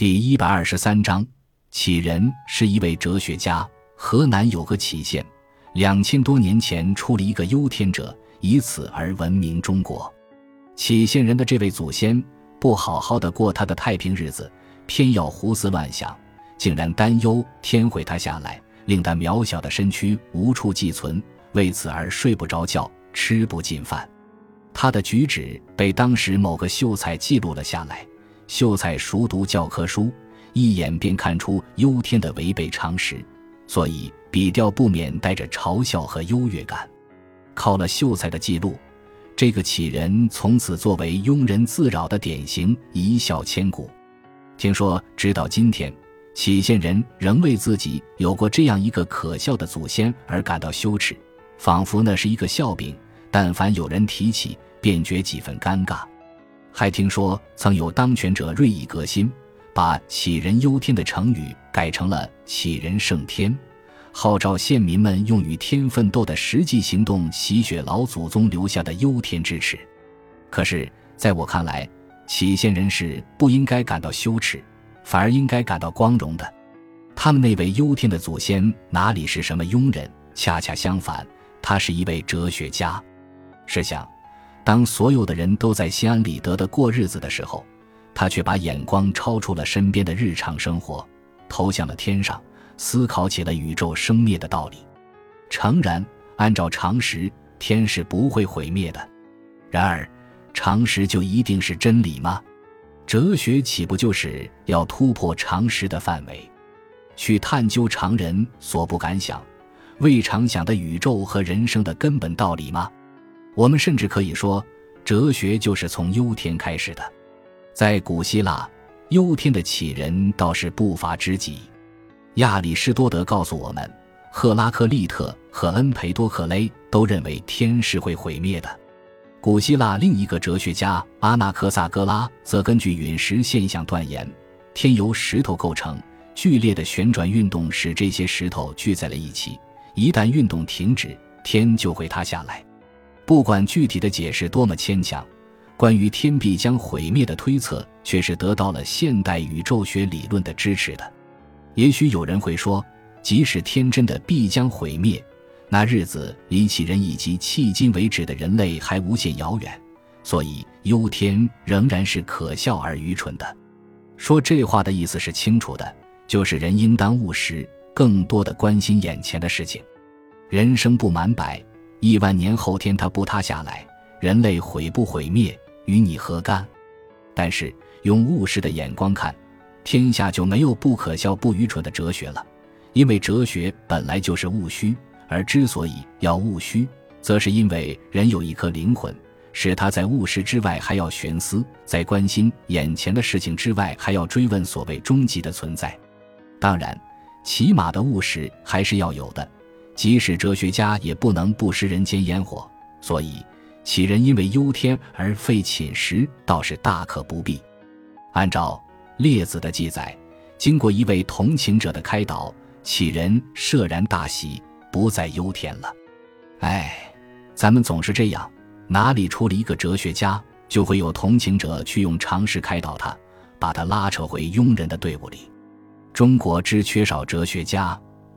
第一百二十三章，杞人是一位哲学家。河南有个杞县，两千多年前出了一个忧天者，以此而闻名中国。杞县人的这位祖先不好好的过他的太平日子，偏要胡思乱想，竟然担忧天会他下来，令他渺小的身躯无处寄存，为此而睡不着觉，吃不进饭。他的举止被当时某个秀才记录了下来。秀才熟读教科书，一眼便看出忧天的违背常识，所以笔调不免带着嘲笑和优越感。靠了秀才的记录，这个杞人从此作为庸人自扰的典型，一笑千古。听说直到今天，杞县人仍为自己有过这样一个可笑的祖先而感到羞耻，仿佛那是一个笑柄，但凡有人提起，便觉几分尴尬。还听说曾有当权者锐意革新，把“杞人忧天”的成语改成了“杞人胜天”，号召县民们用与天奋斗的实际行动洗雪老祖宗留下的忧天之耻。可是，在我看来，杞县人士不应该感到羞耻，反而应该感到光荣的。他们那位忧天的祖先哪里是什么庸人？恰恰相反，他是一位哲学家。试想。当所有的人都在心安理得的过日子的时候，他却把眼光超出了身边的日常生活，投向了天上，思考起了宇宙生灭的道理。诚然，按照常识，天是不会毁灭的。然而，常识就一定是真理吗？哲学岂不就是要突破常识的范围，去探究常人所不敢想、未尝想的宇宙和人生的根本道理吗？我们甚至可以说，哲学就是从忧天开始的。在古希腊，忧天的杞人倒是不乏知己。亚里士多德告诉我们，赫拉克利特和恩培多克雷都认为天是会毁灭的。古希腊另一个哲学家阿纳克萨格拉则根据陨石现象断言，天由石头构成，剧烈的旋转运动使这些石头聚在了一起，一旦运动停止，天就会塌下来。不管具体的解释多么牵强，关于天必将毁灭的推测却是得到了现代宇宙学理论的支持的。也许有人会说，即使天真的必将毁灭，那日子离起人以及迄今为止的人类还无限遥远，所以忧天仍然是可笑而愚蠢的。说这话的意思是清楚的，就是人应当务实，更多的关心眼前的事情。人生不满百。亿万年后天它不塌下来，人类毁不毁灭与你何干？但是用务实的眼光看，天下就没有不可笑、不愚蠢的哲学了，因为哲学本来就是务虚，而之所以要务虚，则是因为人有一颗灵魂，使他在务实之外还要悬思，在关心眼前的事情之外还要追问所谓终极的存在。当然，起码的务实还是要有的。即使哲学家也不能不食人间烟火，所以杞人因为忧天而废寝食，倒是大可不必。按照列子的记载，经过一位同情者的开导，杞人舍然大喜，不再忧天了。哎，咱们总是这样，哪里出了一个哲学家，就会有同情者去用常识开导他，把他拉扯回庸人的队伍里。中国之缺少哲学家。